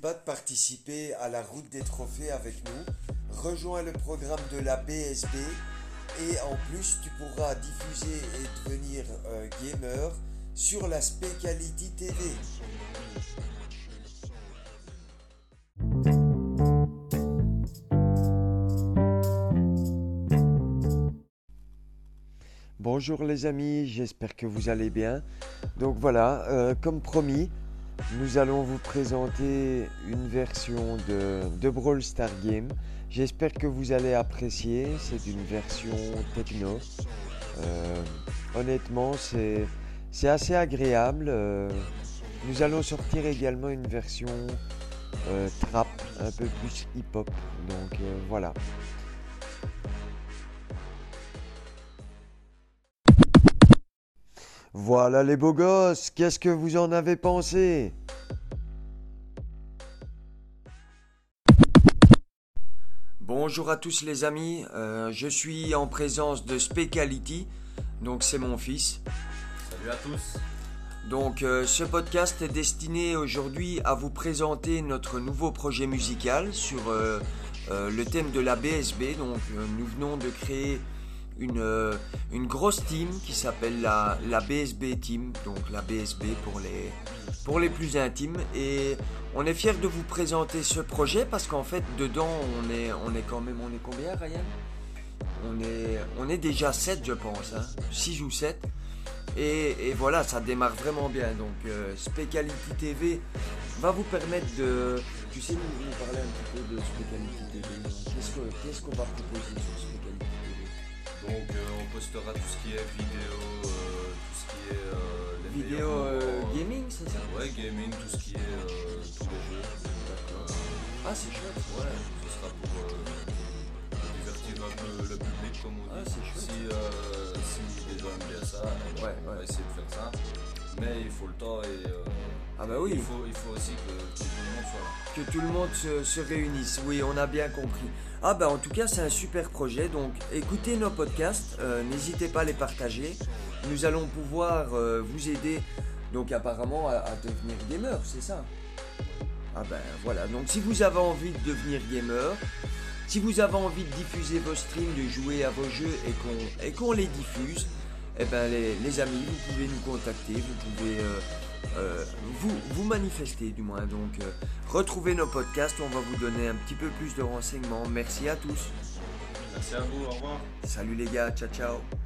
pas de participer à la route des trophées avec nous. Rejoins le programme de la BSB et en plus tu pourras diffuser et devenir euh, gamer sur la Specality TV. Bonjour les amis, j'espère que vous allez bien. Donc voilà, euh, comme promis, nous allons vous présenter une version de, Brawl Star Game. J'espère que vous allez apprécier, c'est une version techno. Euh, honnêtement, c'est assez agréable. euh. nous allons sortir également une version euh, trap, un peu plus hip-hop. Donc voilà. Voilà les beaux gosses, qu'est-ce que vous en avez pensé? Bonjour à tous les amis, euh, je suis en présence de Specality, donc c'est mon fils. Salut à tous. Donc euh, ce podcast est destiné aujourd'hui à vous présenter notre nouveau projet musical sur euh, euh, le thème de la BSB. Donc euh, nous venons de créer une, euh, une grosse team qui s'appelle la, la BSB Team, donc la BSB pour les, pour les plus intimes. Et on est fiers de vous présenter ce projet parce qu'en fait dedans on est, on est quand même, on est combien Ryan? On est, on est déjà 7 je pense, hein 6 ou 7. Et, et voilà, ça démarre vraiment bien. Donc, euh, TV va vous permettre de. Tu sais, nous, nous parler un petit peu de Specality TV. Qu'est-ce que- qu'est-ce qu'on va proposer sur Specality TV Donc euh, on postera tout ce qui est vidéo, euh, tout ce qui est euh, les Vidéo gaming, c'est ça Ouais, gaming, tout ce qui est tous les jeux. Ah, c'est chouette. ouais, ce sera pour divertir un peu le public comme on Ah, dit. c'est chouette. Si, si les gens aiment bien ça, Ouais, on va essayer de faire ça. Mais il faut le temps et euh, Ah, bah oui. il, faut, il faut aussi que, que tout le monde soit là. que tout le monde se, se réunisse. Oui, on a bien compris. Ah bah en tout cas c'est un super projet. Donc écoutez nos podcasts, euh, n'hésitez pas à les partager. Nous allons pouvoir euh, vous aider donc apparemment à, à devenir gamer, c'est ça? Ah ben voilà. Donc si vous avez envie de devenir gamer, si vous avez envie de diffuser vos streams, de jouer à vos jeux et qu'on et qu'on les diffuse, eh ben les, les amis, vous pouvez nous contacter, vous pouvez euh, euh, vous, vous manifester du moins. Donc euh, retrouvez nos podcasts, on va vous donner un petit peu plus de renseignements. Merci à tous. Merci à vous, au revoir. Salut les gars, ciao ciao.